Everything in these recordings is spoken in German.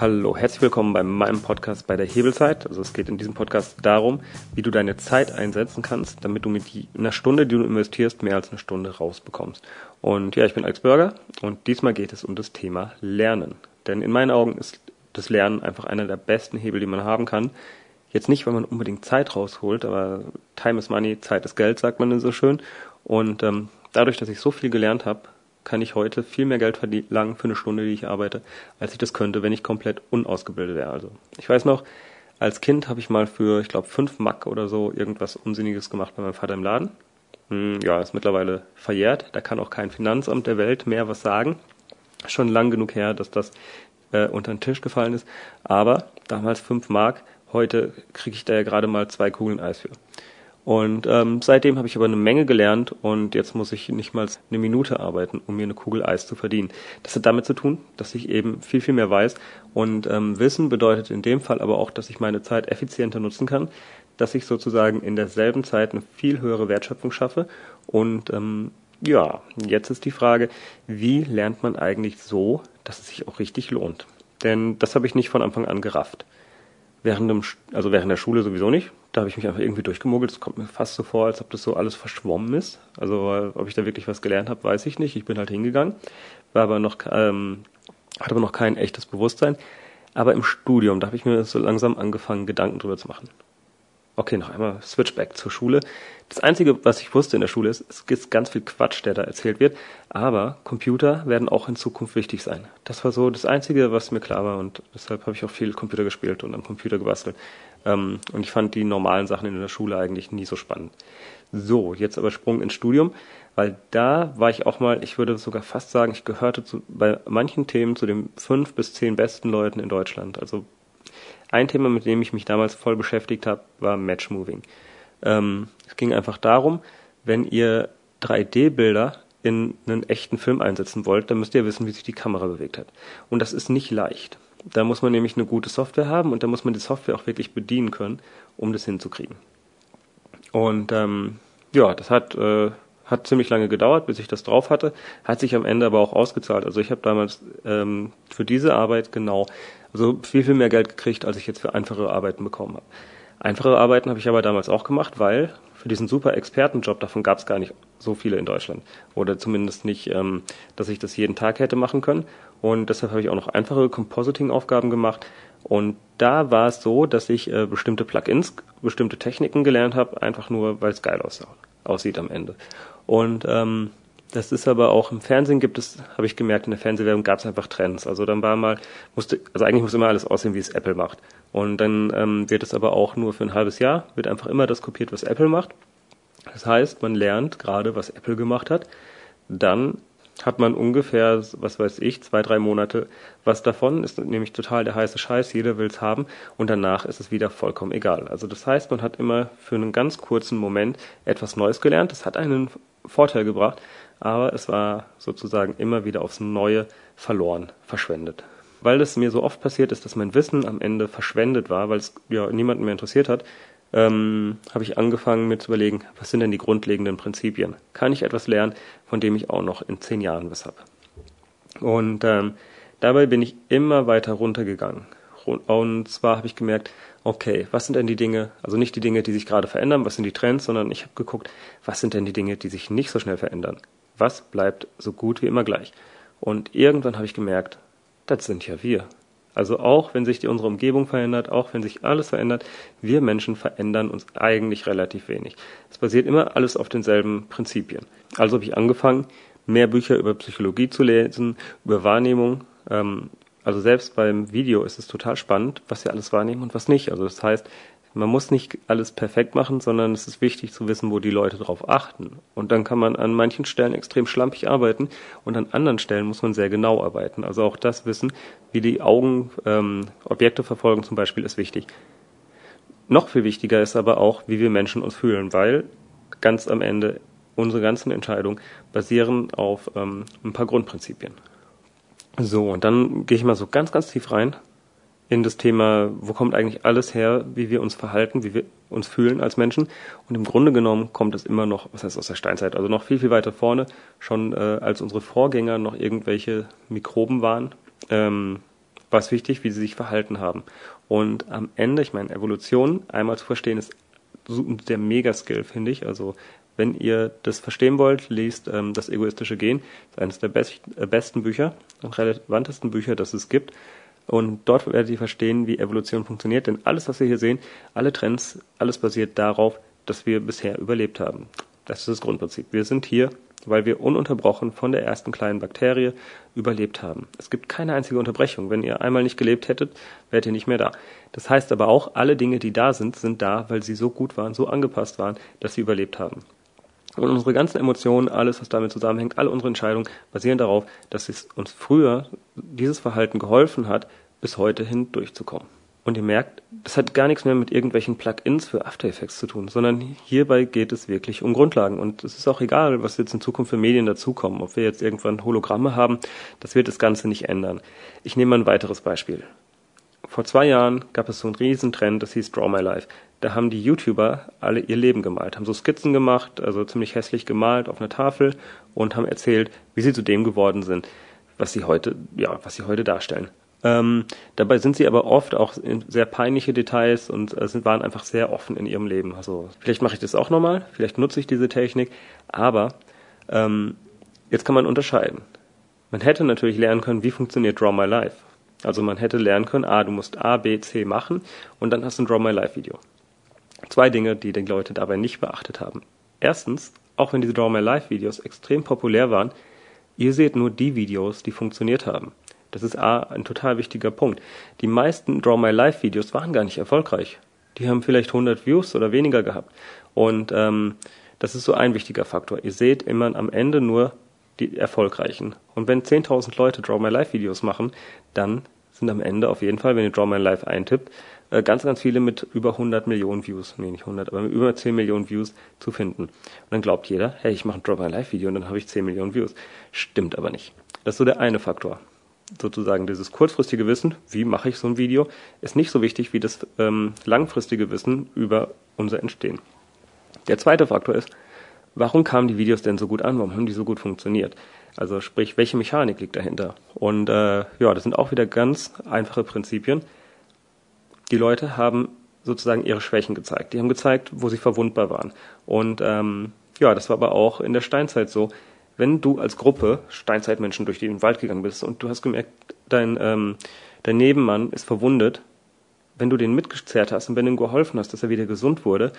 Hallo, herzlich willkommen bei meinem Podcast bei der Hebelzeit. Also es geht in diesem Podcast darum, wie du deine Zeit einsetzen kannst, damit du mit einer Stunde, die du investierst, mehr als eine Stunde rausbekommst. Und ja, ich bin Alex Bürger und diesmal geht es um das Thema Lernen. Denn in meinen Augen ist das Lernen einfach einer der besten Hebel, die man haben kann. Jetzt nicht, weil man unbedingt Zeit rausholt, aber Time is Money, Zeit ist Geld, sagt man so schön. Und ähm, dadurch, dass ich so viel gelernt habe, kann ich heute viel mehr Geld verlangen für eine Stunde, die ich arbeite, als ich das könnte, wenn ich komplett unausgebildet wäre. Also ich weiß noch, als Kind habe ich mal für, ich glaube, fünf Mack oder so irgendwas Unsinniges gemacht bei meinem Vater im Laden. Hm, ja, ist mittlerweile verjährt. Da kann auch kein Finanzamt der Welt mehr was sagen. Schon lang genug her, dass das äh, unter den Tisch gefallen ist. Aber damals fünf Mark, heute kriege ich da ja gerade mal zwei Kugeln Eis für. Und ähm, seitdem habe ich aber eine Menge gelernt und jetzt muss ich nicht mal eine Minute arbeiten, um mir eine Kugel Eis zu verdienen. Das hat damit zu tun, dass ich eben viel, viel mehr weiß. Und ähm, Wissen bedeutet in dem Fall aber auch, dass ich meine Zeit effizienter nutzen kann, dass ich sozusagen in derselben Zeit eine viel höhere Wertschöpfung schaffe. Und ähm, ja, jetzt ist die Frage, wie lernt man eigentlich so, dass es sich auch richtig lohnt? Denn das habe ich nicht von Anfang an gerafft. Während dem, also während der Schule sowieso nicht. Da habe ich mich einfach irgendwie durchgemogelt. Es kommt mir fast so vor, als ob das so alles verschwommen ist. Also ob ich da wirklich was gelernt habe, weiß ich nicht. Ich bin halt hingegangen, war aber noch, ähm, hatte aber noch kein echtes Bewusstsein. Aber im Studium, da habe ich mir so langsam angefangen, Gedanken drüber zu machen. Okay, noch einmal Switchback zur Schule. Das Einzige, was ich wusste in der Schule ist, es gibt ganz viel Quatsch, der da erzählt wird, aber Computer werden auch in Zukunft wichtig sein. Das war so das Einzige, was mir klar war und deshalb habe ich auch viel Computer gespielt und am Computer gebastelt. Ähm, und ich fand die normalen Sachen in der Schule eigentlich nie so spannend. So, jetzt aber Sprung ins Studium, weil da war ich auch mal, ich würde sogar fast sagen, ich gehörte zu, bei manchen Themen zu den fünf bis zehn besten Leuten in Deutschland. Also ein Thema, mit dem ich mich damals voll beschäftigt habe, war Matchmoving. Ähm, es ging einfach darum, wenn ihr 3D-Bilder in einen echten Film einsetzen wollt, dann müsst ihr wissen, wie sich die Kamera bewegt hat. Und das ist nicht leicht. Da muss man nämlich eine gute Software haben und da muss man die Software auch wirklich bedienen können, um das hinzukriegen. Und ähm, ja, das hat, äh, hat ziemlich lange gedauert, bis ich das drauf hatte, hat sich am Ende aber auch ausgezahlt. Also ich habe damals ähm, für diese Arbeit genau also viel, viel mehr Geld gekriegt, als ich jetzt für einfache Arbeiten bekommen habe. Einfache Arbeiten habe ich aber damals auch gemacht, weil für diesen super Expertenjob, davon gab es gar nicht so viele in Deutschland. Oder zumindest nicht, ähm, dass ich das jeden Tag hätte machen können. Und deshalb habe ich auch noch einfache Compositing-Aufgaben gemacht. Und da war es so, dass ich äh, bestimmte Plugins, bestimmte Techniken gelernt habe, einfach nur, weil es geil aussah, aussieht am Ende. Und ähm, das ist aber auch im Fernsehen gibt es, habe ich gemerkt, in der Fernsehwerbung gab es einfach Trends. Also dann war mal, musste, also eigentlich muss immer alles aussehen, wie es Apple macht. Und dann ähm, wird es aber auch nur für ein halbes Jahr, wird einfach immer das kopiert, was Apple macht. Das heißt, man lernt gerade, was Apple gemacht hat. Dann hat man ungefähr, was weiß ich, zwei, drei Monate was davon, ist nämlich total der heiße Scheiß, jeder will's haben und danach ist es wieder vollkommen egal. Also das heißt, man hat immer für einen ganz kurzen Moment etwas Neues gelernt, das hat einen Vorteil gebracht, aber es war sozusagen immer wieder aufs Neue verloren, verschwendet. Weil es mir so oft passiert ist, dass mein Wissen am Ende verschwendet war, weil es ja niemanden mehr interessiert hat, ähm, habe ich angefangen mir zu überlegen, was sind denn die grundlegenden Prinzipien? Kann ich etwas lernen, von dem ich auch noch in zehn Jahren was habe? Und ähm, dabei bin ich immer weiter runtergegangen. Und zwar habe ich gemerkt, okay, was sind denn die Dinge, also nicht die Dinge, die sich gerade verändern, was sind die Trends, sondern ich habe geguckt, was sind denn die Dinge, die sich nicht so schnell verändern? Was bleibt so gut wie immer gleich? Und irgendwann habe ich gemerkt, das sind ja wir. Also auch wenn sich die, unsere Umgebung verändert, auch wenn sich alles verändert, wir Menschen verändern uns eigentlich relativ wenig. Es basiert immer alles auf denselben Prinzipien. Also habe ich angefangen, mehr Bücher über Psychologie zu lesen, über Wahrnehmung. Ähm, also selbst beim Video ist es total spannend, was wir alles wahrnehmen und was nicht. Also das heißt, man muss nicht alles perfekt machen, sondern es ist wichtig zu wissen, wo die Leute drauf achten. Und dann kann man an manchen Stellen extrem schlampig arbeiten und an anderen Stellen muss man sehr genau arbeiten. Also auch das Wissen, wie die Augen ähm, Objekte verfolgen zum Beispiel, ist wichtig. Noch viel wichtiger ist aber auch, wie wir Menschen uns fühlen, weil ganz am Ende unsere ganzen Entscheidungen basieren auf ähm, ein paar Grundprinzipien. So, und dann gehe ich mal so ganz, ganz tief rein in das Thema, wo kommt eigentlich alles her, wie wir uns verhalten, wie wir uns fühlen als Menschen. Und im Grunde genommen kommt es immer noch, was heißt aus der Steinzeit, also noch viel, viel weiter vorne, schon äh, als unsere Vorgänger noch irgendwelche Mikroben waren. Ähm, war es wichtig, wie sie sich verhalten haben. Und am Ende, ich meine, Evolution einmal zu verstehen, ist der Mega-Skill, finde ich. Also wenn ihr das verstehen wollt, liest ähm, das egoistische Gen. Das ist eines der best, äh, besten Bücher und relevantesten Bücher, das es gibt. Und dort werdet ihr verstehen, wie Evolution funktioniert. Denn alles, was wir hier sehen, alle Trends, alles basiert darauf, dass wir bisher überlebt haben. Das ist das Grundprinzip. Wir sind hier, weil wir ununterbrochen von der ersten kleinen Bakterie überlebt haben. Es gibt keine einzige Unterbrechung. Wenn ihr einmal nicht gelebt hättet, wärt ihr nicht mehr da. Das heißt aber auch, alle Dinge, die da sind, sind da, weil sie so gut waren, so angepasst waren, dass sie überlebt haben. Und unsere ganzen Emotionen, alles, was damit zusammenhängt, alle unsere Entscheidungen basieren darauf, dass es uns früher dieses Verhalten geholfen hat, bis heute hin durchzukommen. Und ihr merkt, das hat gar nichts mehr mit irgendwelchen Plugins für After Effects zu tun, sondern hierbei geht es wirklich um Grundlagen. Und es ist auch egal, was jetzt in Zukunft für Medien dazukommen. Ob wir jetzt irgendwann Hologramme haben, das wird das Ganze nicht ändern. Ich nehme mal ein weiteres Beispiel. Vor zwei Jahren gab es so einen Riesentrend, das hieß Draw My Life. Da haben die YouTuber alle ihr Leben gemalt, haben so Skizzen gemacht, also ziemlich hässlich gemalt auf einer Tafel und haben erzählt, wie sie zu dem geworden sind, was sie heute, ja, was sie heute darstellen. Ähm, dabei sind sie aber oft auch in sehr peinliche Details und äh, waren einfach sehr offen in ihrem Leben. Also vielleicht mache ich das auch nochmal, vielleicht nutze ich diese Technik, aber ähm, jetzt kann man unterscheiden. Man hätte natürlich lernen können, wie funktioniert Draw My Life. Also man hätte lernen können, ah, du musst A, B, C machen und dann hast du ein Draw My Life Video. Zwei Dinge, die die Leute dabei nicht beachtet haben. Erstens, auch wenn diese Draw My Life Videos extrem populär waren, ihr seht nur die Videos, die funktioniert haben. Das ist A, ein total wichtiger Punkt. Die meisten Draw My Life Videos waren gar nicht erfolgreich. Die haben vielleicht 100 Views oder weniger gehabt. Und ähm, das ist so ein wichtiger Faktor. Ihr seht immer am Ende nur die erfolgreichen. Und wenn 10.000 Leute Draw My Life Videos machen, dann sind am Ende auf jeden Fall, wenn ihr Draw My Life eintippt, äh, ganz, ganz viele mit über 100 Millionen Views, nee, nicht 100, aber mit über 10 Millionen Views zu finden. Und dann glaubt jeder, hey, ich mache ein Draw My Life Video und dann habe ich 10 Millionen Views. Stimmt aber nicht. Das ist so der eine Faktor. Sozusagen dieses kurzfristige Wissen, wie mache ich so ein Video, ist nicht so wichtig wie das ähm, langfristige Wissen über unser Entstehen. Der zweite Faktor ist, warum kamen die Videos denn so gut an? Warum haben die so gut funktioniert? Also sprich, welche Mechanik liegt dahinter? Und äh, ja, das sind auch wieder ganz einfache Prinzipien. Die Leute haben sozusagen ihre Schwächen gezeigt. Die haben gezeigt, wo sie verwundbar waren. Und ähm, ja, das war aber auch in der Steinzeit so. Wenn du als Gruppe Steinzeitmenschen durch den Wald gegangen bist und du hast gemerkt, dein, ähm, dein Nebenmann ist verwundet, wenn du den mitgezerrt hast und wenn du ihm geholfen hast, dass er wieder gesund wurde,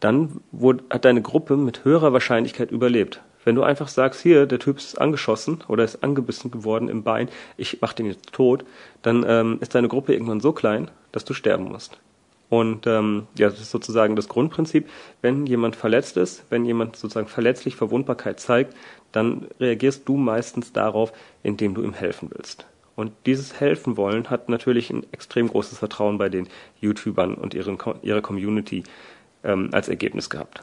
dann wurde, hat deine Gruppe mit höherer Wahrscheinlichkeit überlebt. Wenn du einfach sagst, hier, der Typ ist angeschossen oder ist angebissen geworden im Bein, ich mach den jetzt tot, dann ähm, ist deine Gruppe irgendwann so klein, dass du sterben musst. Und ähm, ja, das ist sozusagen das Grundprinzip. Wenn jemand verletzt ist, wenn jemand sozusagen verletzlich Verwundbarkeit zeigt, dann reagierst du meistens darauf, indem du ihm helfen willst. Und dieses Helfen wollen hat natürlich ein extrem großes Vertrauen bei den YouTubern und ihren, ihrer Community ähm, als Ergebnis gehabt.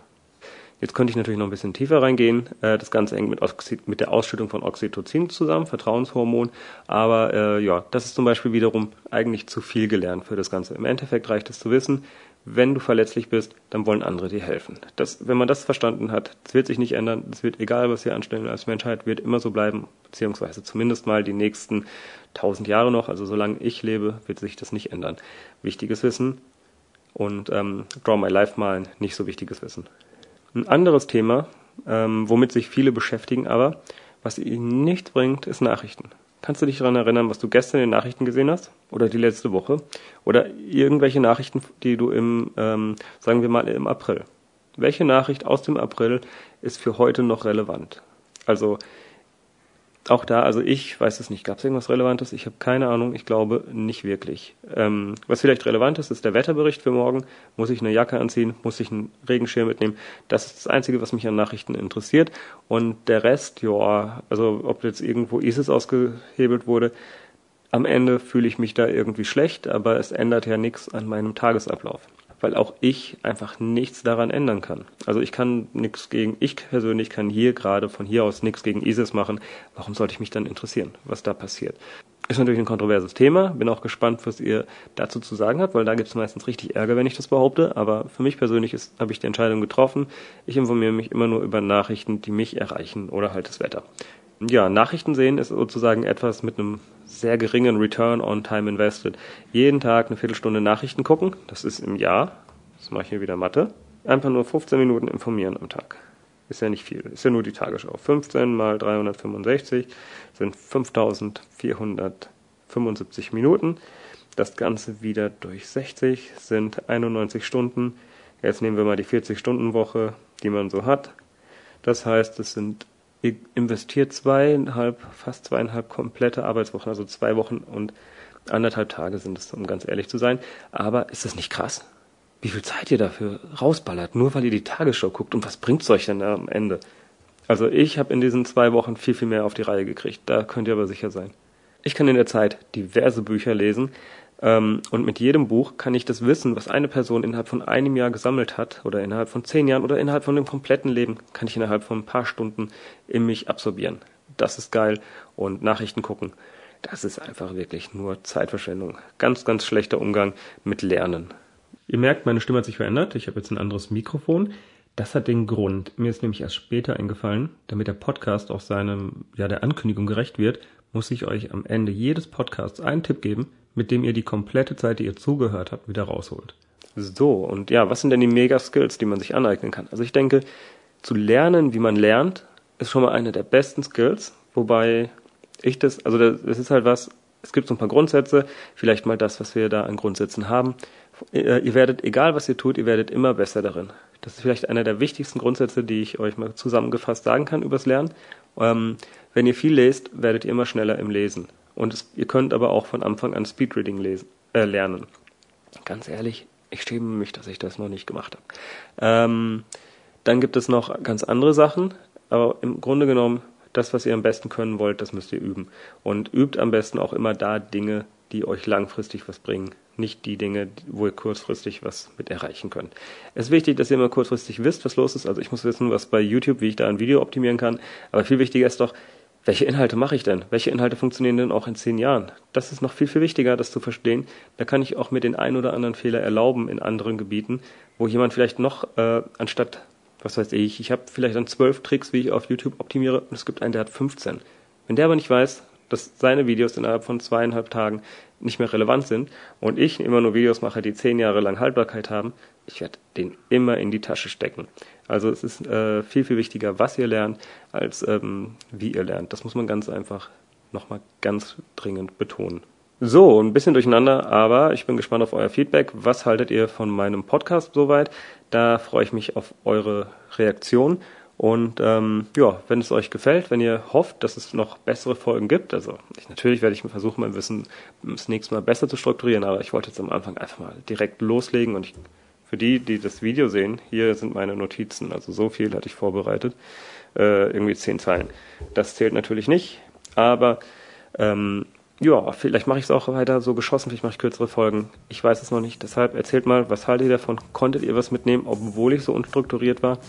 Jetzt könnte ich natürlich noch ein bisschen tiefer reingehen. Äh, das Ganze hängt mit, Oxy mit der Ausschüttung von Oxytocin zusammen, Vertrauenshormon. Aber äh, ja, das ist zum Beispiel wiederum eigentlich zu viel gelernt für das Ganze. Im Endeffekt reicht es zu wissen, wenn du verletzlich bist, dann wollen andere dir helfen. Das, wenn man das verstanden hat, das wird sich nicht ändern. Es wird egal, was wir anstellen als Menschheit, wird immer so bleiben, beziehungsweise zumindest mal die nächsten tausend Jahre noch. Also solange ich lebe, wird sich das nicht ändern. Wichtiges Wissen, und ähm, Draw My Life malen, nicht so wichtiges Wissen. Ein anderes Thema, ähm, womit sich viele beschäftigen, aber was ihnen nicht bringt, ist Nachrichten. Kannst du dich daran erinnern, was du gestern in den Nachrichten gesehen hast? Oder die letzte Woche? Oder irgendwelche Nachrichten, die du im, ähm, sagen wir mal, im April. Welche Nachricht aus dem April ist für heute noch relevant? Also auch da, also ich weiß es nicht. Gab es irgendwas Relevantes? Ich habe keine Ahnung. Ich glaube nicht wirklich. Ähm, was vielleicht relevant ist, ist der Wetterbericht für morgen. Muss ich eine Jacke anziehen? Muss ich einen Regenschirm mitnehmen? Das ist das Einzige, was mich an Nachrichten interessiert. Und der Rest, ja, also ob jetzt irgendwo ISIS ausgehebelt wurde, am Ende fühle ich mich da irgendwie schlecht, aber es ändert ja nichts an meinem Tagesablauf weil auch ich einfach nichts daran ändern kann. Also ich kann nichts gegen, ich persönlich kann hier gerade von hier aus nichts gegen ISIS machen. Warum sollte ich mich dann interessieren, was da passiert? Ist natürlich ein kontroverses Thema. Bin auch gespannt, was ihr dazu zu sagen habt, weil da gibt es meistens richtig Ärger, wenn ich das behaupte. Aber für mich persönlich habe ich die Entscheidung getroffen. Ich informiere mich immer nur über Nachrichten, die mich erreichen oder halt das Wetter. ja, Nachrichten sehen ist sozusagen etwas mit einem sehr geringen Return on Time Invested. Jeden Tag eine Viertelstunde Nachrichten gucken, das ist im Jahr, das mache ich hier wieder Mathe, einfach nur 15 Minuten informieren am Tag. Ist ja nicht viel, ist ja nur die Tagesschau. 15 mal 365 sind 5475 Minuten. Das Ganze wieder durch 60 sind 91 Stunden. Jetzt nehmen wir mal die 40-Stunden-Woche, die man so hat. Das heißt, es sind investiert zweieinhalb, fast zweieinhalb komplette Arbeitswochen, also zwei Wochen und anderthalb Tage sind es, um ganz ehrlich zu sein. Aber ist das nicht krass? Wie viel Zeit ihr dafür rausballert, nur weil ihr die Tagesschau guckt und was bringt's euch denn am Ende? Also ich habe in diesen zwei Wochen viel, viel mehr auf die Reihe gekriegt, da könnt ihr aber sicher sein. Ich kann in der Zeit diverse Bücher lesen, und mit jedem Buch kann ich das Wissen, was eine Person innerhalb von einem Jahr gesammelt hat, oder innerhalb von zehn Jahren, oder innerhalb von dem kompletten Leben, kann ich innerhalb von ein paar Stunden in mich absorbieren. Das ist geil. Und Nachrichten gucken, das ist einfach wirklich nur Zeitverschwendung. Ganz, ganz schlechter Umgang mit Lernen. Ihr merkt, meine Stimme hat sich verändert. Ich habe jetzt ein anderes Mikrofon. Das hat den Grund. Mir ist nämlich erst später eingefallen, damit der Podcast auch seinem, ja, der Ankündigung gerecht wird, muss ich euch am Ende jedes Podcasts einen Tipp geben, mit dem ihr die komplette Zeit, die ihr zugehört habt, wieder rausholt. So, und ja, was sind denn die Mega-Skills, die man sich aneignen kann? Also ich denke, zu lernen, wie man lernt, ist schon mal eine der besten Skills, wobei ich das, also das ist halt was, es gibt so ein paar Grundsätze, vielleicht mal das, was wir da an Grundsätzen haben. Ihr werdet, egal was ihr tut, ihr werdet immer besser darin. Das ist vielleicht einer der wichtigsten Grundsätze, die ich euch mal zusammengefasst sagen kann übers Lernen. Ähm, wenn ihr viel lest, werdet ihr immer schneller im Lesen. Und es, ihr könnt aber auch von Anfang an Speedreading lesen, äh, lernen. Ganz ehrlich, ich schäme mich, dass ich das noch nicht gemacht habe. Ähm, dann gibt es noch ganz andere Sachen, aber im Grunde genommen, das, was ihr am besten können wollt, das müsst ihr üben. Und übt am besten auch immer da Dinge, die euch langfristig was bringen. Nicht die Dinge, wo ihr kurzfristig was mit erreichen könnt. Es ist wichtig, dass ihr immer kurzfristig wisst, was los ist. Also ich muss wissen, was bei YouTube, wie ich da ein Video optimieren kann. Aber viel wichtiger ist doch, welche Inhalte mache ich denn? Welche Inhalte funktionieren denn auch in zehn Jahren? Das ist noch viel, viel wichtiger, das zu verstehen. Da kann ich auch mir den einen oder anderen Fehler erlauben in anderen Gebieten, wo jemand vielleicht noch äh, anstatt, was weiß ich, ich habe vielleicht dann zwölf Tricks, wie ich auf YouTube optimiere, und es gibt einen, der hat 15. Wenn der aber nicht weiß, dass seine Videos innerhalb von zweieinhalb Tagen nicht mehr relevant sind und ich immer nur Videos mache, die zehn Jahre lang Haltbarkeit haben, ich werde den immer in die Tasche stecken. Also es ist äh, viel, viel wichtiger, was ihr lernt, als ähm, wie ihr lernt. Das muss man ganz einfach nochmal ganz dringend betonen. So, ein bisschen durcheinander, aber ich bin gespannt auf euer Feedback. Was haltet ihr von meinem Podcast soweit? Da freue ich mich auf eure Reaktion. Und ähm, ja, wenn es euch gefällt, wenn ihr hofft, dass es noch bessere Folgen gibt, also ich, natürlich werde ich versuchen, mein Wissen das nächste Mal besser zu strukturieren, aber ich wollte jetzt am Anfang einfach mal direkt loslegen und ich für die, die das Video sehen, hier sind meine Notizen. Also so viel hatte ich vorbereitet. Äh, irgendwie zehn Zeilen. Das zählt natürlich nicht, aber ähm, ja, vielleicht mache ich es auch weiter so geschossen, vielleicht mache ich kürzere Folgen. Ich weiß es noch nicht. Deshalb erzählt mal, was haltet ihr davon? Konntet ihr was mitnehmen, obwohl ich so unstrukturiert war?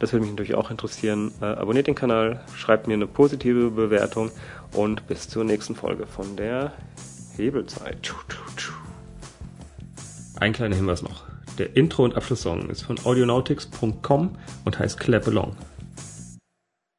Das würde mich natürlich auch interessieren. Äh, abonniert den Kanal, schreibt mir eine positive Bewertung und bis zur nächsten Folge von der Hebelzeit. Ein kleiner Hinweis noch. Der Intro- und Abschlusssong ist von audionautics.com und heißt Clap Along.